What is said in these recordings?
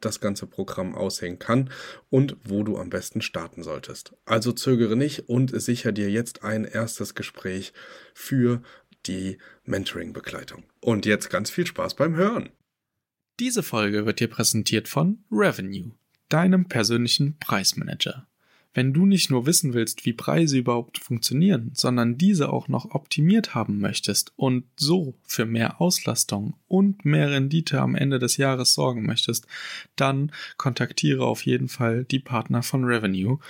das ganze Programm aussehen kann und wo du am besten starten solltest. Also zögere nicht und sicher dir jetzt ein erstes Gespräch für die Mentoring-Begleitung. Und jetzt ganz viel Spaß beim Hören. Diese Folge wird dir präsentiert von Revenue, deinem persönlichen Preismanager. Wenn du nicht nur wissen willst, wie Preise überhaupt funktionieren, sondern diese auch noch optimiert haben möchtest und so für mehr Auslastung und mehr Rendite am Ende des Jahres sorgen möchtest, dann kontaktiere auf jeden Fall die Partner von Revenue.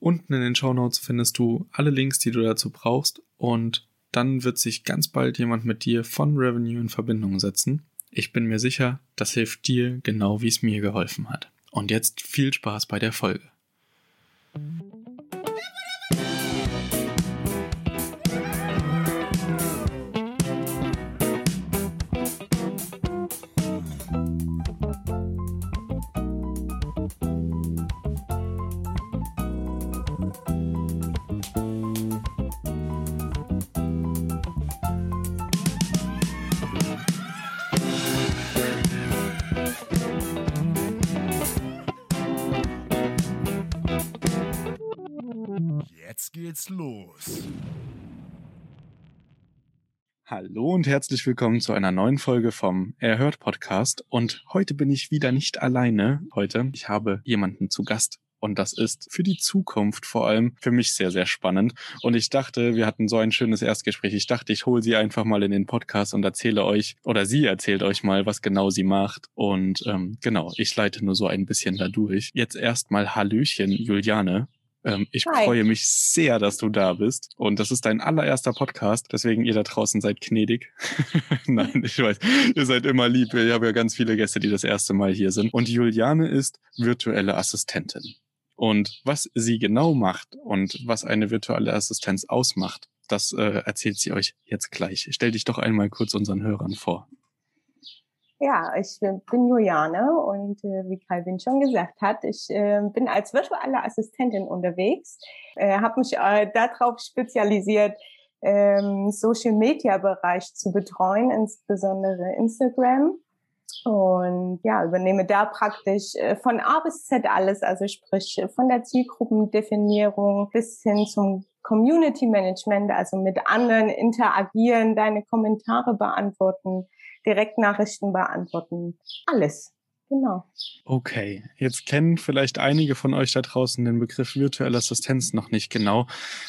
Unten in den Show Notes findest du alle Links, die du dazu brauchst und dann wird sich ganz bald jemand mit dir von Revenue in Verbindung setzen. Ich bin mir sicher, das hilft dir genau wie es mir geholfen hat. Und jetzt viel Spaß bei der Folge. Mm-hmm. Geht's los. Hallo und herzlich willkommen zu einer neuen Folge vom Erhört Podcast. Und heute bin ich wieder nicht alleine. Heute, ich habe jemanden zu Gast. Und das ist für die Zukunft vor allem für mich sehr, sehr spannend. Und ich dachte, wir hatten so ein schönes Erstgespräch. Ich dachte, ich hole sie einfach mal in den Podcast und erzähle euch, oder sie erzählt euch mal, was genau sie macht. Und ähm, genau, ich leite nur so ein bisschen dadurch. Jetzt erstmal Hallöchen, Juliane. Ähm, ich Hi. freue mich sehr, dass du da bist. Und das ist dein allererster Podcast. Deswegen ihr da draußen seid gnädig. Nein, ich weiß, ihr seid immer lieb. Ich habe ja ganz viele Gäste, die das erste Mal hier sind. Und Juliane ist virtuelle Assistentin. Und was sie genau macht und was eine virtuelle Assistenz ausmacht, das äh, erzählt sie euch jetzt gleich. Stell dich doch einmal kurz unseren Hörern vor. Ja, ich bin Juliane und äh, wie Calvin schon gesagt hat, ich äh, bin als virtuelle Assistentin unterwegs, äh, habe mich äh, darauf spezialisiert, ähm, Social Media Bereich zu betreuen, insbesondere Instagram. Und ja, übernehme da praktisch äh, von A bis Z alles, also sprich von der Zielgruppendefinierung bis hin zum Community Management, also mit anderen interagieren, deine Kommentare beantworten, Direktnachrichten beantworten. Alles. Genau. Okay, jetzt kennen vielleicht einige von euch da draußen den Begriff virtuelle Assistenz noch nicht genau.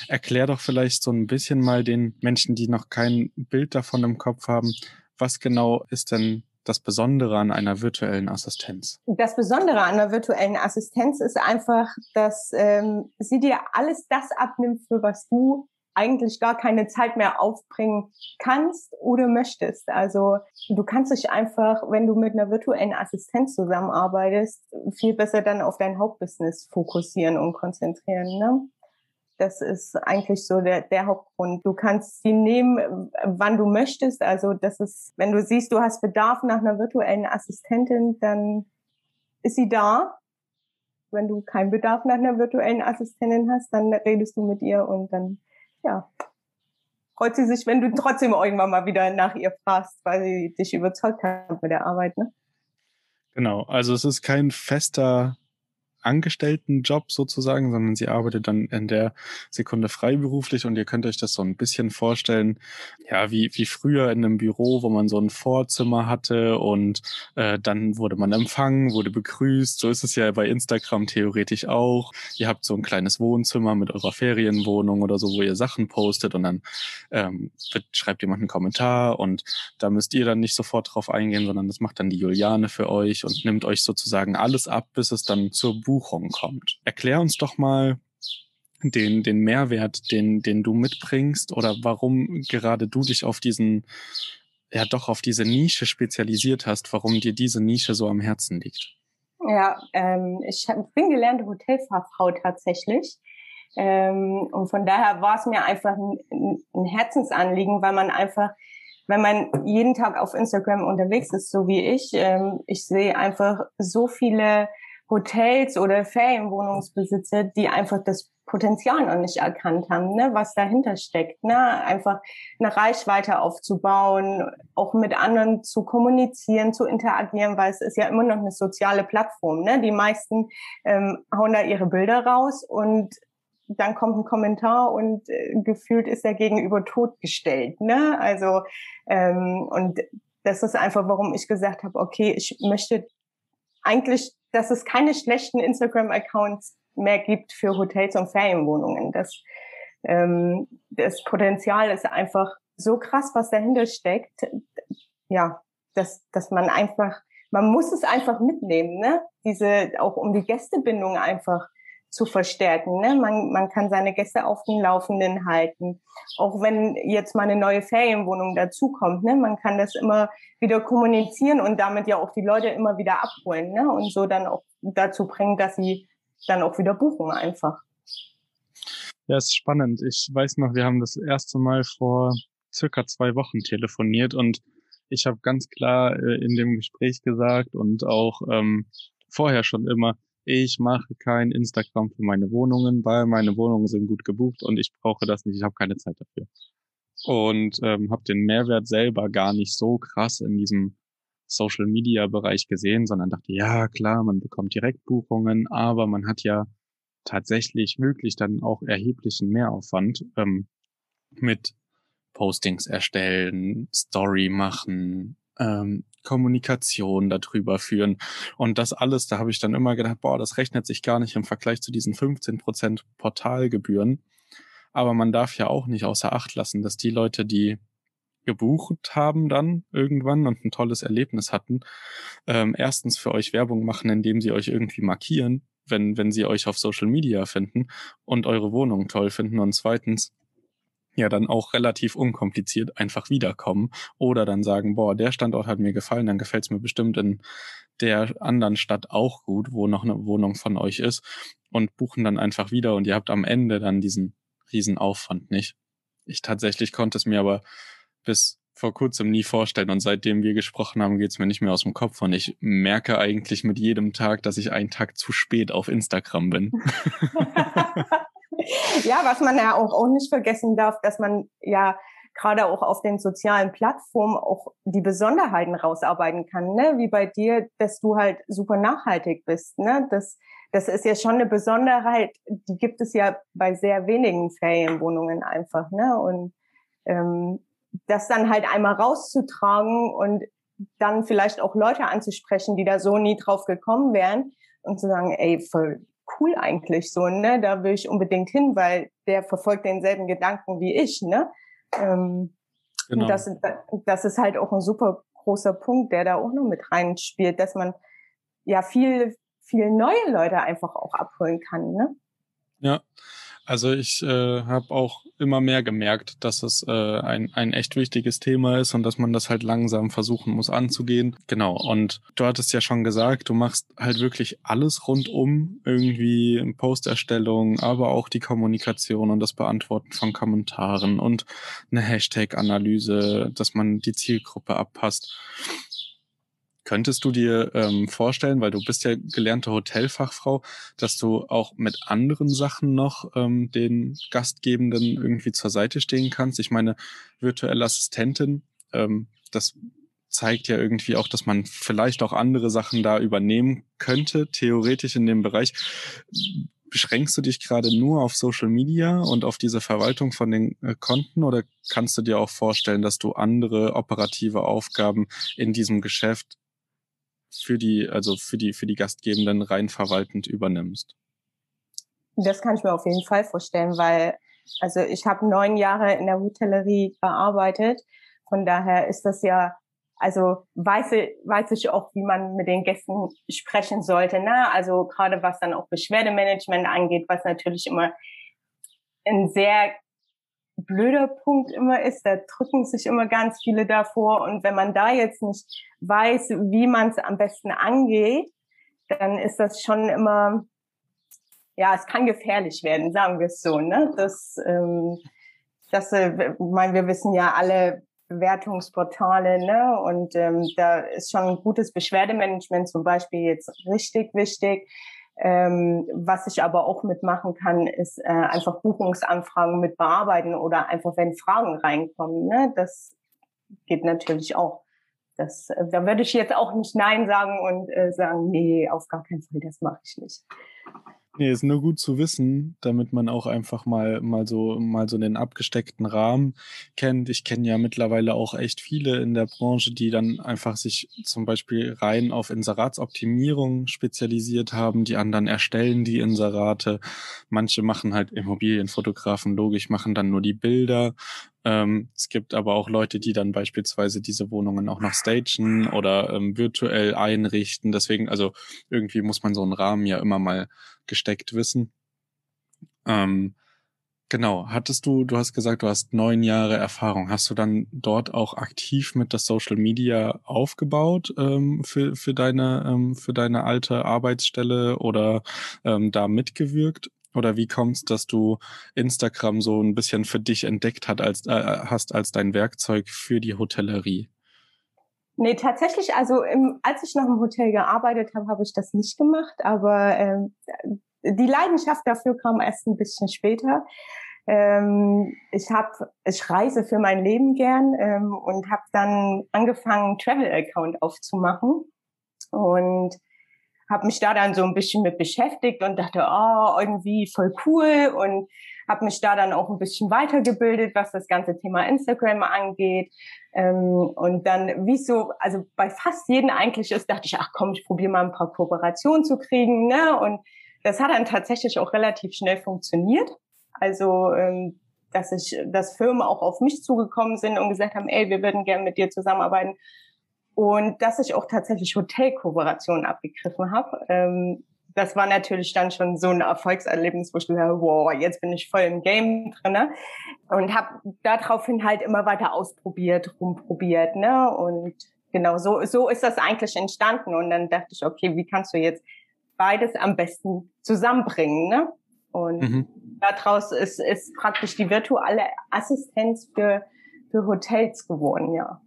Erklär doch vielleicht so ein bisschen mal den Menschen, die noch kein Bild davon im Kopf haben, was genau ist denn das Besondere an einer virtuellen Assistenz? Das Besondere an einer virtuellen Assistenz ist einfach, dass ähm, sie dir alles das abnimmt, für was du eigentlich gar keine Zeit mehr aufbringen kannst oder möchtest. Also du kannst dich einfach, wenn du mit einer virtuellen Assistenz zusammenarbeitest, viel besser dann auf dein Hauptbusiness fokussieren und konzentrieren. Ne? Das ist eigentlich so der, der Hauptgrund. Du kannst sie nehmen, wann du möchtest. Also das ist, wenn du siehst, du hast Bedarf nach einer virtuellen Assistentin, dann ist sie da. Wenn du keinen Bedarf nach einer virtuellen Assistentin hast, dann redest du mit ihr und dann ja, freut sie sich, wenn du trotzdem irgendwann mal wieder nach ihr fragst, weil sie dich überzeugt hat mit der Arbeit, ne? Genau, also es ist kein fester Angestelltenjob sozusagen, sondern sie arbeitet dann in der Sekunde freiberuflich und ihr könnt euch das so ein bisschen vorstellen, ja, wie, wie früher in einem Büro, wo man so ein Vorzimmer hatte und äh, dann wurde man empfangen, wurde begrüßt. So ist es ja bei Instagram theoretisch auch. Ihr habt so ein kleines Wohnzimmer mit eurer Ferienwohnung oder so, wo ihr Sachen postet und dann ähm, wird, schreibt jemand einen Kommentar und da müsst ihr dann nicht sofort drauf eingehen, sondern das macht dann die Juliane für euch und nimmt euch sozusagen alles ab, bis es dann zur Buch Buchung kommt. Erklär uns doch mal den, den Mehrwert, den, den du mitbringst oder warum gerade du dich auf diesen, ja doch auf diese Nische spezialisiert hast, warum dir diese Nische so am Herzen liegt. Ja, ähm, ich bin gelernte Hotelfachfrau tatsächlich. Ähm, und von daher war es mir einfach ein, ein Herzensanliegen, weil man einfach, wenn man jeden Tag auf Instagram unterwegs ist, so wie ich, ähm, ich sehe einfach so viele Hotels oder Ferienwohnungsbesitzer, die einfach das Potenzial noch nicht erkannt haben, ne, was dahinter steckt, ne, einfach eine Reichweite aufzubauen, auch mit anderen zu kommunizieren, zu interagieren, weil es ist ja immer noch eine soziale Plattform, ne. Die meisten ähm, hauen da ihre Bilder raus und dann kommt ein Kommentar und äh, gefühlt ist der Gegenüber totgestellt, ne. Also ähm, und das ist einfach, warum ich gesagt habe, okay, ich möchte eigentlich, dass es keine schlechten Instagram-Accounts mehr gibt für Hotels und Ferienwohnungen. Das, ähm, das Potenzial ist einfach so krass, was dahinter steckt. Ja, dass, dass man einfach, man muss es einfach mitnehmen, ne? Diese, auch um die Gästebindung einfach zu verstärken. Ne? Man, man kann seine Gäste auf dem Laufenden halten. Auch wenn jetzt mal eine neue Ferienwohnung dazukommt, ne? man kann das immer wieder kommunizieren und damit ja auch die Leute immer wieder abholen ne? und so dann auch dazu bringen, dass sie dann auch wieder buchen einfach. Ja, ist spannend. Ich weiß noch, wir haben das erste Mal vor circa zwei Wochen telefoniert und ich habe ganz klar äh, in dem Gespräch gesagt und auch ähm, vorher schon immer, ich mache kein Instagram für meine Wohnungen, weil meine Wohnungen sind gut gebucht und ich brauche das nicht, ich habe keine Zeit dafür. Und ähm, habe den Mehrwert selber gar nicht so krass in diesem Social Media Bereich gesehen, sondern dachte, ja klar, man bekommt Direktbuchungen, aber man hat ja tatsächlich wirklich dann auch erheblichen Mehraufwand ähm, mit Postings erstellen, Story machen, ähm, Kommunikation darüber führen. Und das alles, da habe ich dann immer gedacht, boah, das rechnet sich gar nicht im Vergleich zu diesen 15 Prozent Portalgebühren. Aber man darf ja auch nicht außer Acht lassen, dass die Leute, die gebucht haben dann irgendwann und ein tolles Erlebnis hatten, ähm, erstens für euch Werbung machen, indem sie euch irgendwie markieren, wenn, wenn sie euch auf Social Media finden und eure Wohnung toll finden und zweitens ja dann auch relativ unkompliziert einfach wiederkommen oder dann sagen, boah, der Standort hat mir gefallen, dann gefällt es mir bestimmt in der anderen Stadt auch gut, wo noch eine Wohnung von euch ist und buchen dann einfach wieder und ihr habt am Ende dann diesen riesen Aufwand nicht. Ich tatsächlich konnte es mir aber bis vor kurzem nie vorstellen und seitdem wir gesprochen haben, geht's mir nicht mehr aus dem Kopf und ich merke eigentlich mit jedem Tag, dass ich einen Tag zu spät auf Instagram bin. ja, was man ja auch, auch nicht vergessen darf, dass man ja gerade auch auf den sozialen Plattformen auch die Besonderheiten rausarbeiten kann, ne? wie bei dir, dass du halt super nachhaltig bist. Ne? Das, das ist ja schon eine Besonderheit, die gibt es ja bei sehr wenigen Ferienwohnungen einfach. Ne? Und ähm, das dann halt einmal rauszutragen und dann vielleicht auch Leute anzusprechen, die da so nie drauf gekommen wären und zu sagen, ey, voll cool eigentlich so, ne? Da will ich unbedingt hin, weil der verfolgt denselben Gedanken wie ich, ne? Ähm, genau. das, das ist halt auch ein super großer Punkt, der da auch noch mit reinspielt, dass man ja viel, viel neue Leute einfach auch abholen kann, ne? Ja, also ich äh, habe auch immer mehr gemerkt, dass es äh, ein, ein echt wichtiges Thema ist und dass man das halt langsam versuchen muss anzugehen. Genau. Und du hattest ja schon gesagt, du machst halt wirklich alles rundum, irgendwie Posterstellung, aber auch die Kommunikation und das Beantworten von Kommentaren und eine Hashtag-Analyse, dass man die Zielgruppe abpasst. Könntest du dir ähm, vorstellen, weil du bist ja gelernte Hotelfachfrau, dass du auch mit anderen Sachen noch ähm, den Gastgebenden irgendwie zur Seite stehen kannst? Ich meine, virtuelle Assistentin, ähm, das zeigt ja irgendwie auch, dass man vielleicht auch andere Sachen da übernehmen könnte, theoretisch in dem Bereich. Beschränkst du dich gerade nur auf Social Media und auf diese Verwaltung von den äh, Konten oder kannst du dir auch vorstellen, dass du andere operative Aufgaben in diesem Geschäft für die, also für die, für die Gastgebenden rein verwaltend übernimmst? Das kann ich mir auf jeden Fall vorstellen, weil also ich habe neun Jahre in der Hotellerie gearbeitet. Von daher ist das ja, also weiß, weiß ich auch, wie man mit den Gästen sprechen sollte. Ne? Also gerade was dann auch Beschwerdemanagement angeht, was natürlich immer ein sehr blöder Punkt immer ist, da drücken sich immer ganz viele davor. Und wenn man da jetzt nicht weiß, wie man es am besten angeht, dann ist das schon immer, ja, es kann gefährlich werden, sagen wir es so, ne? Das, ähm, das, äh, mein, wir wissen ja alle Bewertungsportale, ne? Und ähm, da ist schon ein gutes Beschwerdemanagement zum Beispiel jetzt richtig wichtig. Ähm, was ich aber auch mitmachen kann, ist äh, einfach Buchungsanfragen mit bearbeiten oder einfach wenn Fragen reinkommen. Ne? Das geht natürlich auch. Das, äh, da würde ich jetzt auch nicht Nein sagen und äh, sagen, nee, auf gar keinen Fall, das mache ich nicht. Nee, ist nur gut zu wissen, damit man auch einfach mal, mal so, mal so den abgesteckten Rahmen kennt. Ich kenne ja mittlerweile auch echt viele in der Branche, die dann einfach sich zum Beispiel rein auf Inseratsoptimierung spezialisiert haben. Die anderen erstellen die Inserate. Manche machen halt Immobilienfotografen, logisch, machen dann nur die Bilder. Ähm, es gibt aber auch Leute, die dann beispielsweise diese Wohnungen auch noch stagen oder ähm, virtuell einrichten. Deswegen, also irgendwie muss man so einen Rahmen ja immer mal gesteckt wissen. Ähm, genau, hattest du, du hast gesagt, du hast neun Jahre Erfahrung. Hast du dann dort auch aktiv mit das Social Media aufgebaut ähm, für, für, deine, ähm, für deine alte Arbeitsstelle oder ähm, da mitgewirkt? Oder wie kommt es, dass du Instagram so ein bisschen für dich entdeckt hat als, äh, hast als dein Werkzeug für die Hotellerie? Nee, tatsächlich, also im, als ich noch im Hotel gearbeitet habe, habe ich das nicht gemacht, aber ähm, die Leidenschaft dafür kam erst ein bisschen später. Ähm, ich habe, ich reise für mein Leben gern ähm, und habe dann angefangen, Travel-Account aufzumachen und habe mich da dann so ein bisschen mit beschäftigt und dachte, oh, irgendwie voll cool und habe mich da dann auch ein bisschen weitergebildet, was das ganze Thema Instagram angeht. Ähm, und dann, wie so, also bei fast jedem eigentlich ist, dachte ich, ach komm, ich probiere mal ein paar Kooperationen zu kriegen. Ne? Und das hat dann tatsächlich auch relativ schnell funktioniert. Also ähm, dass ich, dass Firmen auch auf mich zugekommen sind und gesagt haben, ey, wir würden gerne mit dir zusammenarbeiten. Und dass ich auch tatsächlich Hotelkooperationen abgegriffen habe. Ähm, das war natürlich dann schon so ein Erfolgserlebnis, wo ich habe, wow, jetzt bin ich voll im Game drin. Und habe daraufhin halt immer weiter ausprobiert, rumprobiert. Ne? Und genau so, so ist das eigentlich entstanden. Und dann dachte ich, okay, wie kannst du jetzt beides am besten zusammenbringen? Ne? Und mhm. daraus ist, ist praktisch die virtuelle Assistenz für, für Hotels geworden, ja.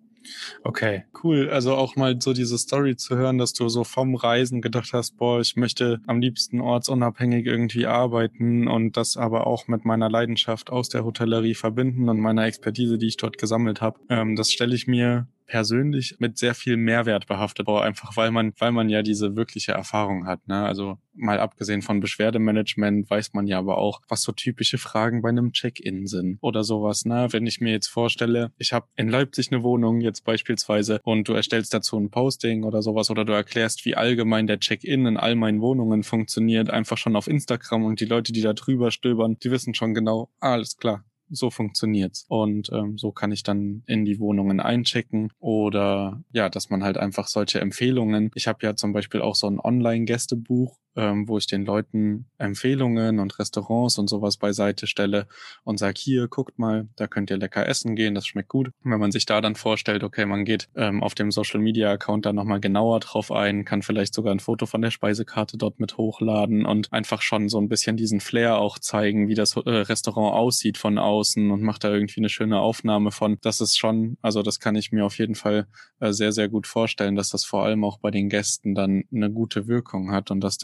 Okay, cool. Also auch mal so diese Story zu hören, dass du so vom Reisen gedacht hast, boah, ich möchte am liebsten ortsunabhängig irgendwie arbeiten und das aber auch mit meiner Leidenschaft aus der Hotellerie verbinden und meiner Expertise, die ich dort gesammelt habe. Ähm, das stelle ich mir persönlich mit sehr viel Mehrwert behaftet, aber einfach weil man, weil man ja diese wirkliche Erfahrung hat. Ne? Also mal abgesehen von Beschwerdemanagement weiß man ja aber auch, was so typische Fragen bei einem Check-in sind oder sowas. Ne? Wenn ich mir jetzt vorstelle, ich habe in Leipzig eine Wohnung jetzt beispielsweise und du erstellst dazu ein Posting oder sowas oder du erklärst, wie allgemein der Check-in in all meinen Wohnungen funktioniert, einfach schon auf Instagram und die Leute, die da drüber stöbern, die wissen schon genau, alles klar, so funktioniert's. Und ähm, so kann ich dann in die Wohnungen einchecken oder ja, dass man halt einfach solche Empfehlungen. Ich habe ja zum Beispiel auch so ein Online-Gästebuch, ähm, wo ich den Leuten Empfehlungen und Restaurants und sowas beiseite stelle und sage, hier, guckt mal, da könnt ihr lecker essen gehen, das schmeckt gut. Und wenn man sich da dann vorstellt, okay, man geht ähm, auf dem Social Media Account da nochmal genauer drauf ein, kann vielleicht sogar ein Foto von der Speisekarte dort mit hochladen und einfach schon so ein bisschen diesen Flair auch zeigen, wie das äh, Restaurant aussieht von außen und macht da irgendwie eine schöne Aufnahme von. Das ist schon, also das kann ich mir auf jeden Fall äh, sehr, sehr gut vorstellen, dass das vor allem auch bei den Gästen dann eine gute Wirkung hat und dass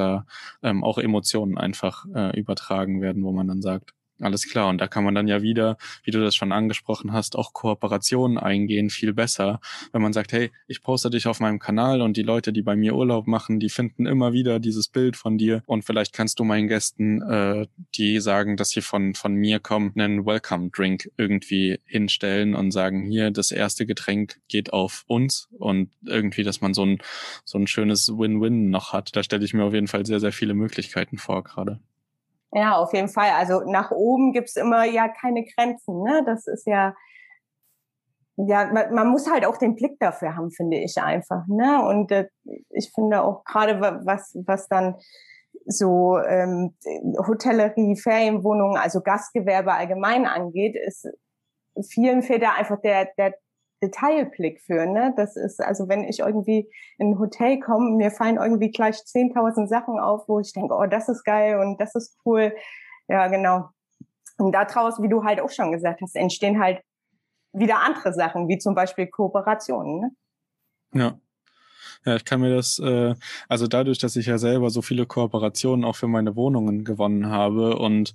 ähm, auch Emotionen einfach äh, übertragen werden, wo man dann sagt, alles klar. Und da kann man dann ja wieder, wie du das schon angesprochen hast, auch Kooperationen eingehen, viel besser. Wenn man sagt, hey, ich poste dich auf meinem Kanal und die Leute, die bei mir Urlaub machen, die finden immer wieder dieses Bild von dir. Und vielleicht kannst du meinen Gästen, äh, die sagen, dass sie von, von mir kommen, einen Welcome Drink irgendwie hinstellen und sagen, hier, das erste Getränk geht auf uns. Und irgendwie, dass man so ein, so ein schönes Win-Win noch hat. Da stelle ich mir auf jeden Fall sehr, sehr viele Möglichkeiten vor gerade. Ja, auf jeden Fall. Also nach oben gibt's immer ja keine Grenzen. Ne? Das ist ja, ja, man, man muss halt auch den Blick dafür haben, finde ich einfach. Ne? Und äh, ich finde auch gerade was, was dann so ähm, Hotellerie, Ferienwohnungen, also Gastgewerbe allgemein angeht, ist vielen fehlt da einfach der, der Detailblick für. Ne? Das ist, also wenn ich irgendwie in ein Hotel komme, mir fallen irgendwie gleich 10.000 Sachen auf, wo ich denke, oh, das ist geil und das ist cool. Ja, genau. Und daraus, wie du halt auch schon gesagt hast, entstehen halt wieder andere Sachen, wie zum Beispiel Kooperationen. Ne? Ja. Ja, ich kann mir das, äh, also dadurch, dass ich ja selber so viele Kooperationen auch für meine Wohnungen gewonnen habe und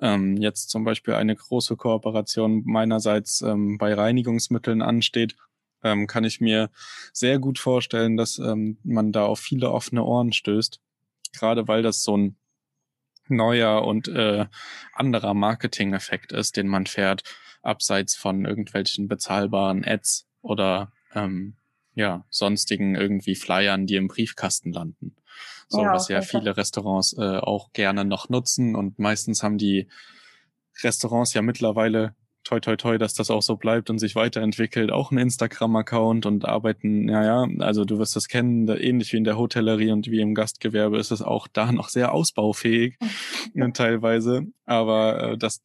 ähm, jetzt zum Beispiel eine große Kooperation meinerseits ähm, bei Reinigungsmitteln ansteht, ähm, kann ich mir sehr gut vorstellen, dass ähm, man da auf viele offene Ohren stößt. Gerade weil das so ein neuer und äh, anderer Marketing-Effekt ist, den man fährt, abseits von irgendwelchen bezahlbaren Ads oder ähm, ja, sonstigen irgendwie Flyern, die im Briefkasten landen. So, ja, was ja viele Restaurants äh, auch gerne noch nutzen. Und meistens haben die Restaurants ja mittlerweile toi toi toi, dass das auch so bleibt und sich weiterentwickelt, auch ein Instagram-Account und arbeiten, ja, ja, also du wirst das kennen, da, ähnlich wie in der Hotellerie und wie im Gastgewerbe ist es auch da noch sehr ausbaufähig teilweise. Aber äh, das,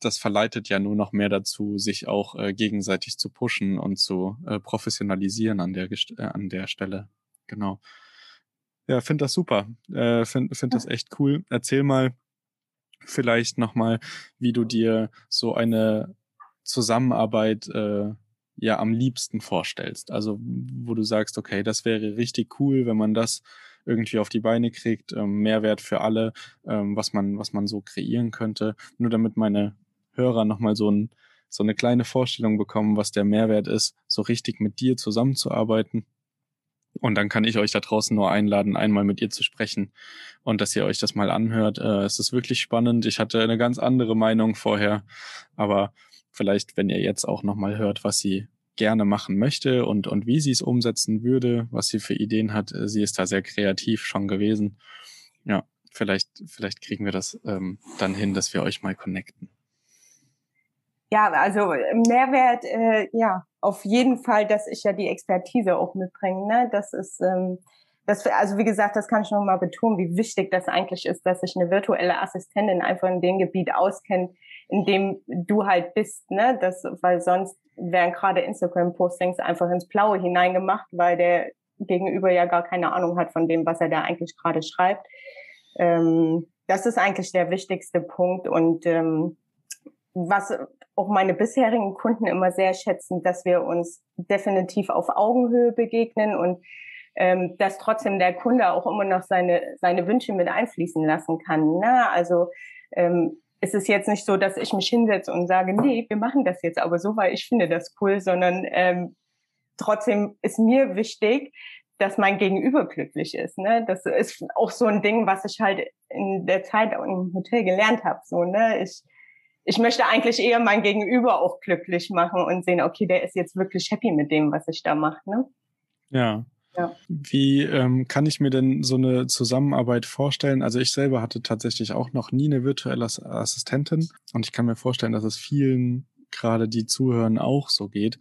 das verleitet ja nur noch mehr dazu, sich auch äh, gegenseitig zu pushen und zu äh, professionalisieren an der, äh, an der Stelle. Genau. Ja, finde das super. Äh, finde find das echt cool. Erzähl mal vielleicht nochmal, wie du dir so eine Zusammenarbeit äh, ja am liebsten vorstellst. Also wo du sagst, okay, das wäre richtig cool, wenn man das irgendwie auf die Beine kriegt, ähm, Mehrwert für alle, ähm, was man, was man so kreieren könnte. Nur damit meine Hörer nochmal so, ein, so eine kleine Vorstellung bekommen, was der Mehrwert ist, so richtig mit dir zusammenzuarbeiten. Und dann kann ich euch da draußen nur einladen, einmal mit ihr zu sprechen und dass ihr euch das mal anhört. Äh, es ist wirklich spannend. Ich hatte eine ganz andere Meinung vorher, aber vielleicht, wenn ihr jetzt auch nochmal hört, was sie gerne machen möchte und, und wie sie es umsetzen würde, was sie für Ideen hat. Äh, sie ist da sehr kreativ schon gewesen. Ja, vielleicht, vielleicht kriegen wir das ähm, dann hin, dass wir euch mal connecten. Ja, also äh, Mehrwert, äh, ja, auf jeden Fall, dass ich ja die Expertise auch mitbringe. Ne? Das ist, ähm, das, also wie gesagt, das kann ich noch mal betonen, wie wichtig das eigentlich ist, dass sich eine virtuelle Assistentin einfach in dem Gebiet auskennt, in dem du halt bist, ne? Das, weil sonst werden gerade Instagram-Postings einfach ins Blaue hineingemacht, weil der Gegenüber ja gar keine Ahnung hat von dem, was er da eigentlich gerade schreibt. Ähm, das ist eigentlich der wichtigste Punkt und ähm, was auch meine bisherigen Kunden immer sehr schätzen, dass wir uns definitiv auf Augenhöhe begegnen und ähm, dass trotzdem der Kunde auch immer noch seine, seine Wünsche mit einfließen lassen kann. Ne? Also ähm, es ist jetzt nicht so, dass ich mich hinsetze und sage, nee, wir machen das jetzt aber so, weil ich finde das cool, sondern ähm, trotzdem ist mir wichtig, dass mein Gegenüber glücklich ist. Ne? Das ist auch so ein Ding, was ich halt in der Zeit im Hotel gelernt habe. So, ne? Ich ich möchte eigentlich eher mein Gegenüber auch glücklich machen und sehen, okay, der ist jetzt wirklich happy mit dem, was ich da mache. Ne? Ja. Ja. Wie ähm, kann ich mir denn so eine Zusammenarbeit vorstellen? Also ich selber hatte tatsächlich auch noch nie eine virtuelle Assistentin und ich kann mir vorstellen, dass es vielen gerade die zuhören auch so geht.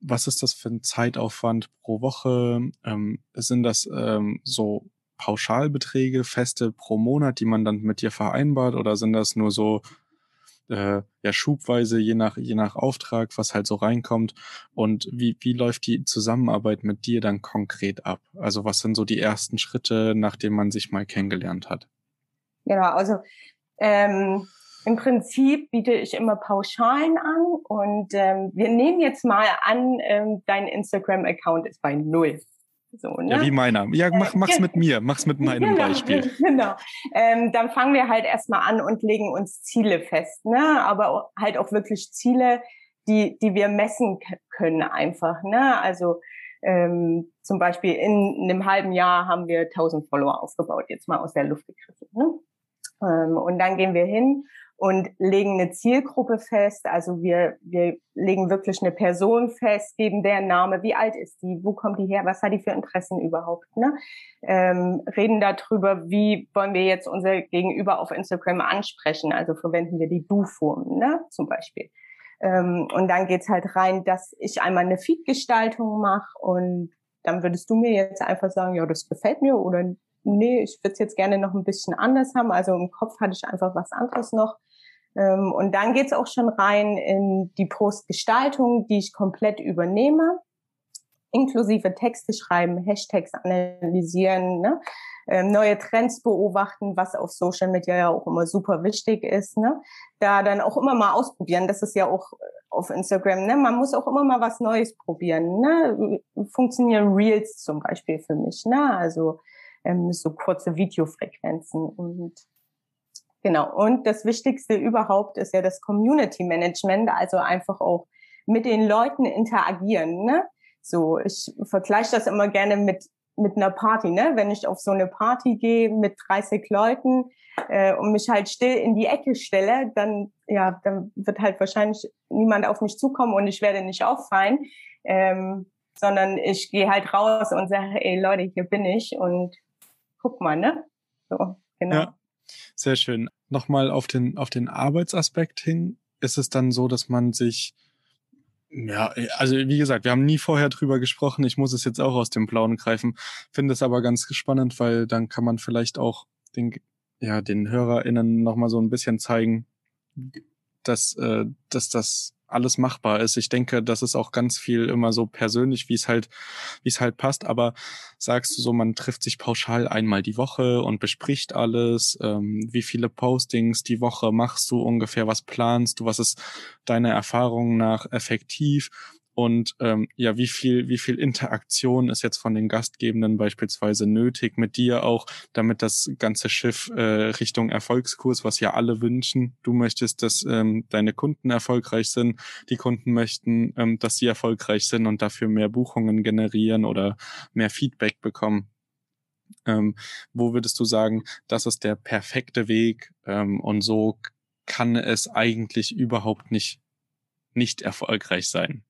Was ist das für ein Zeitaufwand pro Woche? Ähm, sind das ähm, so Pauschalbeträge, feste pro Monat, die man dann mit dir vereinbart oder sind das nur so äh, ja schubweise, je nach, je nach Auftrag, was halt so reinkommt. Und wie, wie läuft die Zusammenarbeit mit dir dann konkret ab? Also was sind so die ersten Schritte, nachdem man sich mal kennengelernt hat? Genau, also ähm, im Prinzip biete ich immer Pauschalen an und ähm, wir nehmen jetzt mal an, ähm, dein Instagram-Account ist bei null. So, ne? Ja, wie meiner. Ja, mach, mach's mit mir, mach's mit meinem genau, Beispiel. Genau. Ähm, dann fangen wir halt erstmal an und legen uns Ziele fest, ne? Aber halt auch wirklich Ziele, die, die wir messen können einfach, ne? Also ähm, zum Beispiel in, in einem halben Jahr haben wir 1000 Follower aufgebaut, jetzt mal aus der Luft gegriffen. Ne? Ähm, und dann gehen wir hin und legen eine Zielgruppe fest. Also wir, wir legen wirklich eine Person fest, geben deren Name, wie alt ist die, wo kommt die her, was hat die für Interessen überhaupt. Ne? Ähm, reden darüber, wie wollen wir jetzt unser Gegenüber auf Instagram ansprechen. Also verwenden wir die Du-Form ne? zum Beispiel. Ähm, und dann geht's halt rein, dass ich einmal eine Feed-Gestaltung mache und dann würdest du mir jetzt einfach sagen, ja, das gefällt mir oder nee, ich würde es jetzt gerne noch ein bisschen anders haben. Also im Kopf hatte ich einfach was anderes noch Ähm, und dann geht's auch schon rein in die Postgestaltung, die ich komplett übernehme, inklusive Texte schreiben, Hashtags analysieren, ne? ähm, neue Trends beobachten, was auf Social Media ja auch immer super wichtig ist. Ne? Da dann auch immer mal ausprobieren. Das ist ja auch auf Instagram. Ne? Man muss auch immer mal was Neues probieren. Ne? Funktionieren Reels zum Beispiel für mich. Ne? Also ähm, so kurze Videofrequenzen und Genau. Und das Wichtigste überhaupt ist ja das Community Management, also einfach auch mit den Leuten interagieren. Ne? So, ich vergleiche das immer gerne mit mit einer Party, ne? Wenn ich auf so eine Party gehe mit 30 Leuten äh, und mich halt still in die Ecke stelle, dann ja, dann wird halt wahrscheinlich niemand auf mich zukommen und ich werde nicht auffallen, ähm, sondern ich gehe halt raus und sage, ey Leute, hier bin ich und guck mal, ne? So, genau. Ja, sehr schön. Nochmal auf den auf den Arbeitsaspekt hin, ist es dann so, dass man sich ja, also wie gesagt, wir haben nie vorher drüber gesprochen. Ich muss es jetzt auch aus dem Blauen greifen. Finde es aber ganz spannend, weil dann kann man vielleicht auch den, ja, den HörerInnen nochmal so ein bisschen zeigen, dass, äh, dass das alles machbar ist. Ich denke, das ist auch ganz viel immer so persönlich, wie es halt, wie es halt passt. Aber sagst du so, man trifft sich pauschal einmal die Woche und bespricht alles. Ähm, wie viele Postings die Woche machst du ungefähr? Was planst du? Was ist deiner Erfahrung nach effektiv? Und ähm, ja, wie viel, wie viel Interaktion ist jetzt von den Gastgebenden beispielsweise nötig mit dir auch, damit das ganze Schiff äh, Richtung Erfolgskurs, was ja alle wünschen. Du möchtest, dass ähm, deine Kunden erfolgreich sind, die Kunden möchten, ähm, dass sie erfolgreich sind und dafür mehr Buchungen generieren oder mehr Feedback bekommen. Ähm, wo würdest du sagen, das ist der perfekte Weg ähm, und so kann es eigentlich überhaupt nicht nicht erfolgreich sein?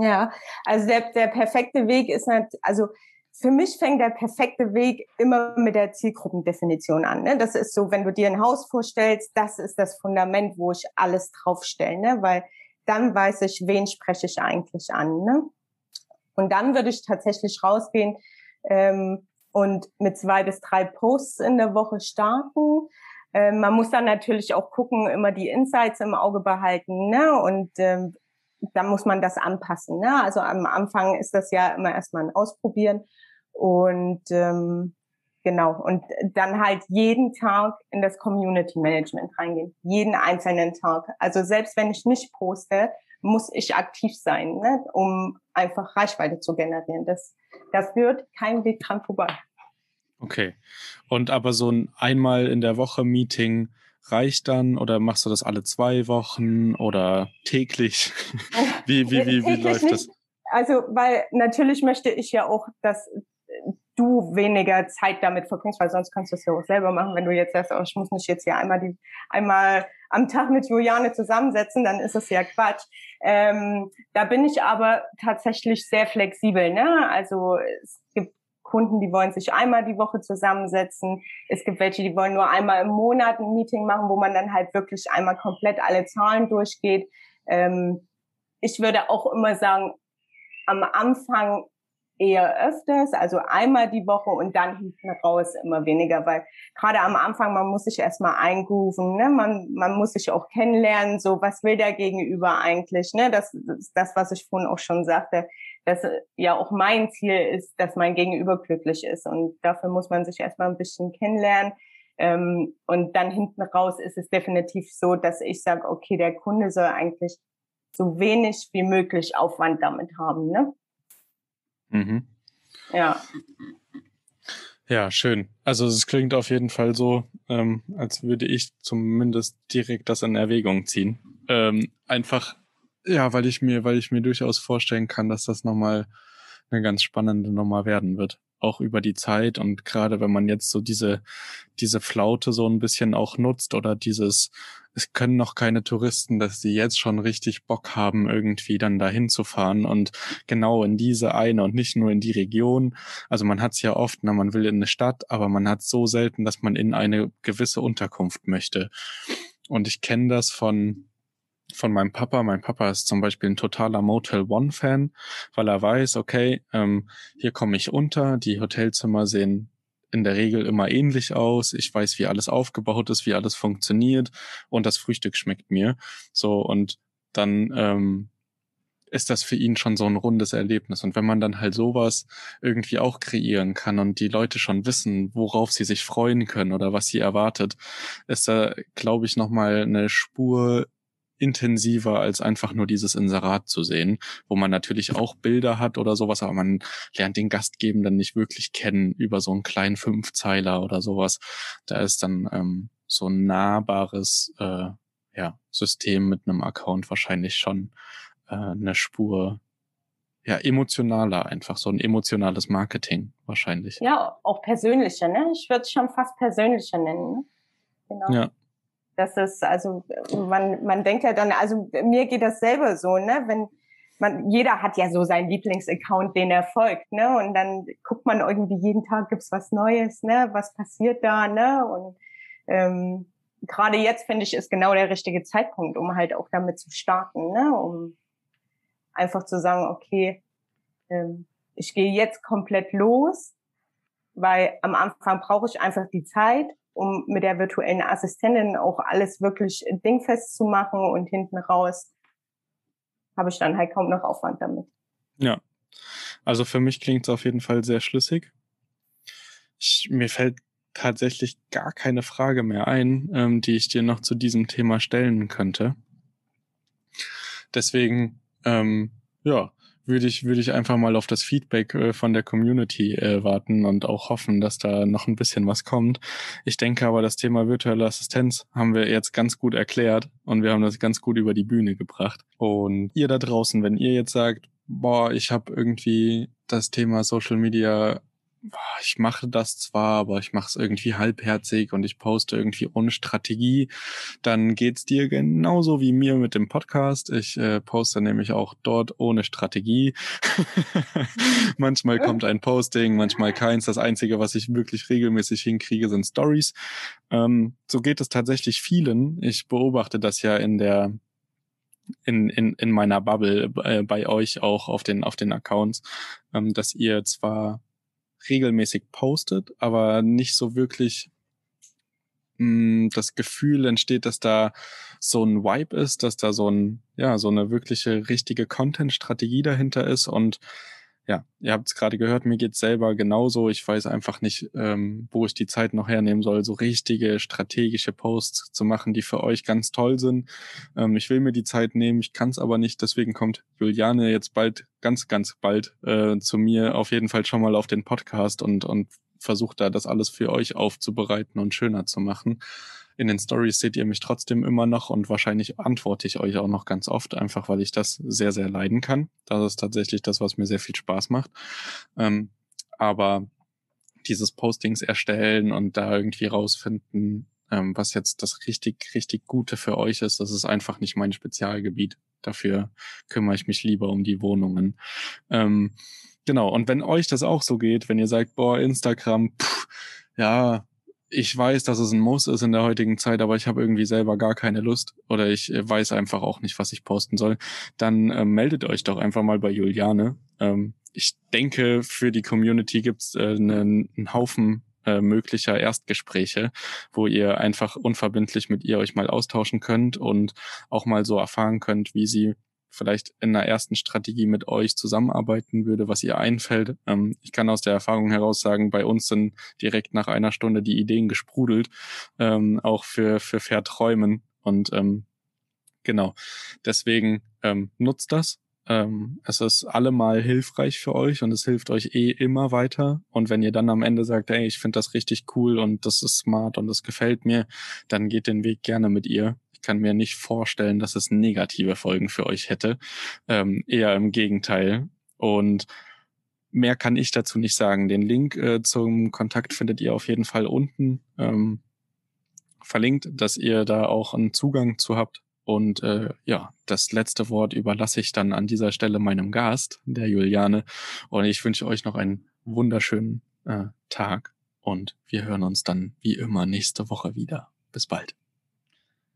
Ja, also der, der perfekte Weg ist nicht, also für mich fängt der perfekte Weg immer mit der Zielgruppendefinition an. Ne? Das ist so, wenn du dir ein Haus vorstellst, das ist das Fundament, wo ich alles draufstelle, ne? weil dann weiß ich, wen spreche ich eigentlich an. Ne? Und dann würde ich tatsächlich rausgehen ähm, und mit zwei bis drei Posts in der Woche starten. Ähm, man muss dann natürlich auch gucken, immer die Insights im Auge behalten ne? und ähm, da muss man das anpassen. Ne? Also am Anfang ist das ja immer erstmal ein Ausprobieren und ähm, genau und dann halt jeden Tag in das Community Management reingehen, jeden einzelnen Tag. Also selbst wenn ich nicht poste, muss ich aktiv sein, ne? um einfach Reichweite zu generieren. Das, das wird kein Weg dran vorbei. Okay. Und aber so ein einmal in der Woche Meeting reicht dann oder machst du das alle zwei Wochen oder täglich? wie, wie, wie, wie läuft das? Also, weil natürlich möchte ich ja auch, dass du weniger Zeit damit verbringst, weil sonst kannst du es ja auch selber machen. Wenn du jetzt sagst, oh, ich muss mich jetzt hier einmal die, einmal am Tag mit Juliane zusammensetzen, dann ist es ja Quatsch. Ähm, da bin ich aber tatsächlich sehr flexibel. Ne? Also es gibt Kunden, die wollen sich einmal die Woche zusammensetzen. Es gibt welche, die wollen nur einmal im Monat ein Meeting machen, wo man dann halt wirklich einmal komplett alle Zahlen durchgeht. Ähm, ich würde auch immer sagen, am Anfang eher öfters, also einmal die Woche und dann hinten raus immer weniger, weil gerade am Anfang, man muss sich erstmal eingrooven, ne? man, man muss sich auch kennenlernen, so was will der Gegenüber eigentlich, ne? das, das, das was ich vorhin auch schon sagte, dass ja auch mein Ziel ist, dass mein Gegenüber glücklich ist und dafür muss man sich erstmal ein bisschen kennenlernen, ähm, und dann hinten raus ist es definitiv so, dass ich sage, okay, der Kunde soll eigentlich so wenig wie möglich Aufwand damit haben. Ne? Mhm. Ja. Ja, schön. Also es klingt auf jeden Fall so, ähm, als würde ich zumindest direkt das in Erwägung ziehen. Ähm, einfach, ja, weil ich mir, weil ich mir durchaus vorstellen kann, dass das nochmal eine ganz spannende Nummer werden wird auch über die Zeit und gerade wenn man jetzt so diese, diese Flaute so ein bisschen auch nutzt oder dieses, es können noch keine Touristen, dass sie jetzt schon richtig Bock haben, irgendwie dann dahin zu fahren und genau in diese eine und nicht nur in die Region. Also man hat es ja oft, na, man will in eine Stadt, aber man hat so selten, dass man in eine gewisse Unterkunft möchte. Und ich kenne das von von meinem Papa. Mein Papa ist zum Beispiel ein totaler Motel One-Fan, weil er weiß, okay, ähm, hier komme ich unter, die Hotelzimmer sehen in der Regel immer ähnlich aus. Ich weiß, wie alles aufgebaut ist, wie alles funktioniert und das Frühstück schmeckt mir. So und dann ähm, ist das für ihn schon so ein rundes Erlebnis. Und wenn man dann halt sowas irgendwie auch kreieren kann und die Leute schon wissen, worauf sie sich freuen können oder was sie erwartet, ist da, glaube ich, nochmal eine Spur intensiver als einfach nur dieses Inserat zu sehen, wo man natürlich auch Bilder hat oder sowas, aber man lernt den Gastgebenden nicht wirklich kennen über so einen kleinen Fünfzeiler oder sowas. Da ist dann ähm, so ein nahbares äh, ja, System mit einem Account wahrscheinlich schon äh, eine Spur ja, emotionaler einfach, so ein emotionales Marketing wahrscheinlich. Ja, auch persönlicher, ne? Ich würde es schon fast persönlicher nennen. Ne? Genau. Ja. Das ist, also man, man denkt ja dann, also mir geht das selber so, ne? Wenn man, jeder hat ja so seinen Lieblingsaccount, den er folgt, ne? Und dann guckt man irgendwie jeden Tag, gibt's was Neues, ne? Was passiert da, ne? Und ähm, gerade jetzt finde ich, ist genau der richtige Zeitpunkt, um halt auch damit zu starten, ne? Um einfach zu sagen, okay, ähm, ich gehe jetzt komplett los, weil am Anfang brauche ich einfach die Zeit, um mit der virtuellen Assistentin auch alles wirklich dingfest zu machen und hinten raus habe ich dann halt kaum noch Aufwand damit. Ja, also für mich klingt es auf jeden Fall sehr schlüssig. Ich, mir fällt tatsächlich gar keine Frage mehr ein, ähm, die ich dir noch zu diesem Thema stellen könnte. Deswegen ähm, ja, würde ich, würde ich einfach mal auf das Feedback äh, von der Community äh, warten und auch hoffen, dass da noch ein bisschen was kommt. Ich denke aber, das Thema virtuelle Assistenz haben wir jetzt ganz gut erklärt und wir haben das ganz gut über die Bühne gebracht. Und ihr da draußen, wenn ihr jetzt sagt, boah, ich habe irgendwie das Thema Social Media ich mache das zwar, aber ich mache es irgendwie halbherzig und ich poste irgendwie ohne Strategie, dann geht's dir genauso wie mir mit dem Podcast. Ich äh, poste nämlich auch dort ohne Strategie. manchmal kommt ein Posting, manchmal keins. Das Einzige, was ich wirklich regelmäßig hinkriege, sind Stories. Ähm, so geht es tatsächlich vielen. Ich beobachte das ja in der in, in, in meiner Bubble äh, bei euch auch auf den, auf den Accounts, ähm, dass ihr zwar regelmäßig postet, aber nicht so wirklich mh, hm, das Gefühl entsteht, dass da so ein Vibe ist, dass da so ein, ja, so eine wirkliche richtige Content-Strategie dahinter ist und ja, ihr habt es gerade gehört, mir geht's selber genauso. Ich weiß einfach nicht, ähm, wo ich die Zeit noch hernehmen soll, so richtige strategische Posts zu machen, die für euch ganz toll sind. Ähm, ich will mir die Zeit nehmen, ich kann es aber nicht. Deswegen kommt Juliane jetzt bald, ganz, ganz bald äh, zu mir auf jeden Fall schon mal auf den Podcast und, und versucht da das alles für euch aufzubereiten und schöner zu machen. In den Stories seht ihr mich trotzdem immer noch und wahrscheinlich antworte ich euch auch noch ganz oft, einfach weil ich das sehr, sehr leiden kann. Das ist tatsächlich das, was mir sehr viel Spaß macht. Ähm, aber dieses Postings erstellen und da irgendwie rausfinden, ähm, was jetzt das richtig, richtig Gute für euch ist, das ist einfach nicht mein Spezialgebiet. Dafür kümmere ich mich lieber um die Wohnungen. Ähm, genau, und wenn euch das auch so geht, wenn ihr sagt, boah, Instagram, pff, ja, ich weiß, dass es ein Muss ist in der heutigen Zeit, aber ich habe irgendwie selber gar keine Lust oder ich äh, weiß einfach auch nicht, was ich posten soll, dann äh, meldet euch doch einfach mal bei Juliane. Ähm, ich denke, für die Community gibt's äh, einen, einen Haufen äh, möglicher Erstgespräche, wo ihr einfach unverbindlich mit ihr euch mal austauschen könnt und auch mal so erfahren könnt, wie sie vielleicht in einer ersten Strategie mit euch zusammenarbeiten würde, was ihr einfällt. Ähm, ich kann aus der Erfahrung heraus sagen, bei uns sind direkt nach einer Stunde die Ideen gesprudelt, ähm, auch für, für Verträumen. Und ähm, genau, deswegen ähm, nutzt das. Ähm, es ist allemal hilfreich für euch und es hilft euch eh immer weiter. Und wenn ihr dann am Ende sagt, ey, ich finde das richtig cool und das ist smart und das gefällt mir, dann geht den Weg gerne mit ihr kann mir nicht vorstellen, dass es negative Folgen für euch hätte. Ähm, eher im Gegenteil. Und mehr kann ich dazu nicht sagen. Den Link äh, zum Kontakt findet ihr auf jeden Fall unten ähm, verlinkt, dass ihr da auch einen Zugang zu habt. Und äh, ja, das letzte Wort überlasse ich dann an dieser Stelle meinem Gast, der Juliane. Und ich wünsche euch noch einen wunderschönen äh, Tag. Und wir hören uns dann wie immer nächste Woche wieder. Bis bald.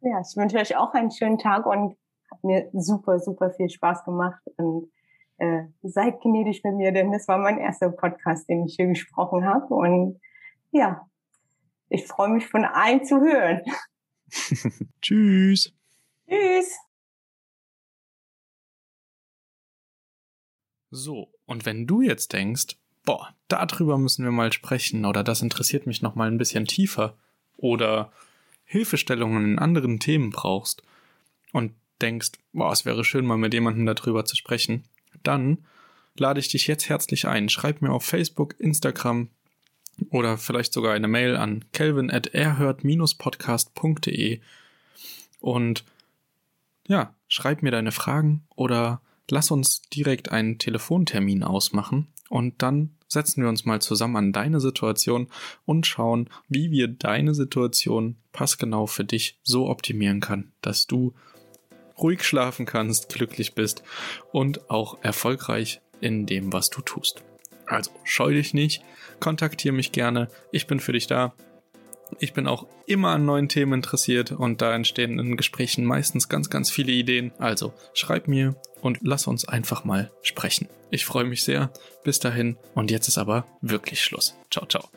Ja, ich wünsche euch auch einen schönen Tag und hat mir super, super viel Spaß gemacht. Und äh, seid gnädig mit mir, denn das war mein erster Podcast, den ich hier gesprochen habe. Und ja, ich freue mich von allen zu hören. Tschüss. Tschüss. So, und wenn du jetzt denkst, boah, darüber müssen wir mal sprechen oder das interessiert mich noch mal ein bisschen tiefer oder Hilfestellungen in anderen Themen brauchst und denkst, boah, es wäre schön mal mit jemandem darüber zu sprechen, dann lade ich dich jetzt herzlich ein. Schreib mir auf Facebook, Instagram oder vielleicht sogar eine Mail an kelvin at erhört-podcast.de und ja, schreib mir deine Fragen oder lass uns direkt einen Telefontermin ausmachen und dann setzen wir uns mal zusammen an deine Situation und schauen, wie wir deine Situation passgenau für dich so optimieren kann, dass du ruhig schlafen kannst, glücklich bist und auch erfolgreich in dem, was du tust. Also scheu dich nicht, kontaktiere mich gerne, ich bin für dich da. Ich bin auch immer an neuen Themen interessiert und da entstehen in Gesprächen meistens ganz, ganz viele Ideen. Also schreib mir und lass uns einfach mal sprechen. Ich freue mich sehr. Bis dahin und jetzt ist aber wirklich Schluss. Ciao, ciao.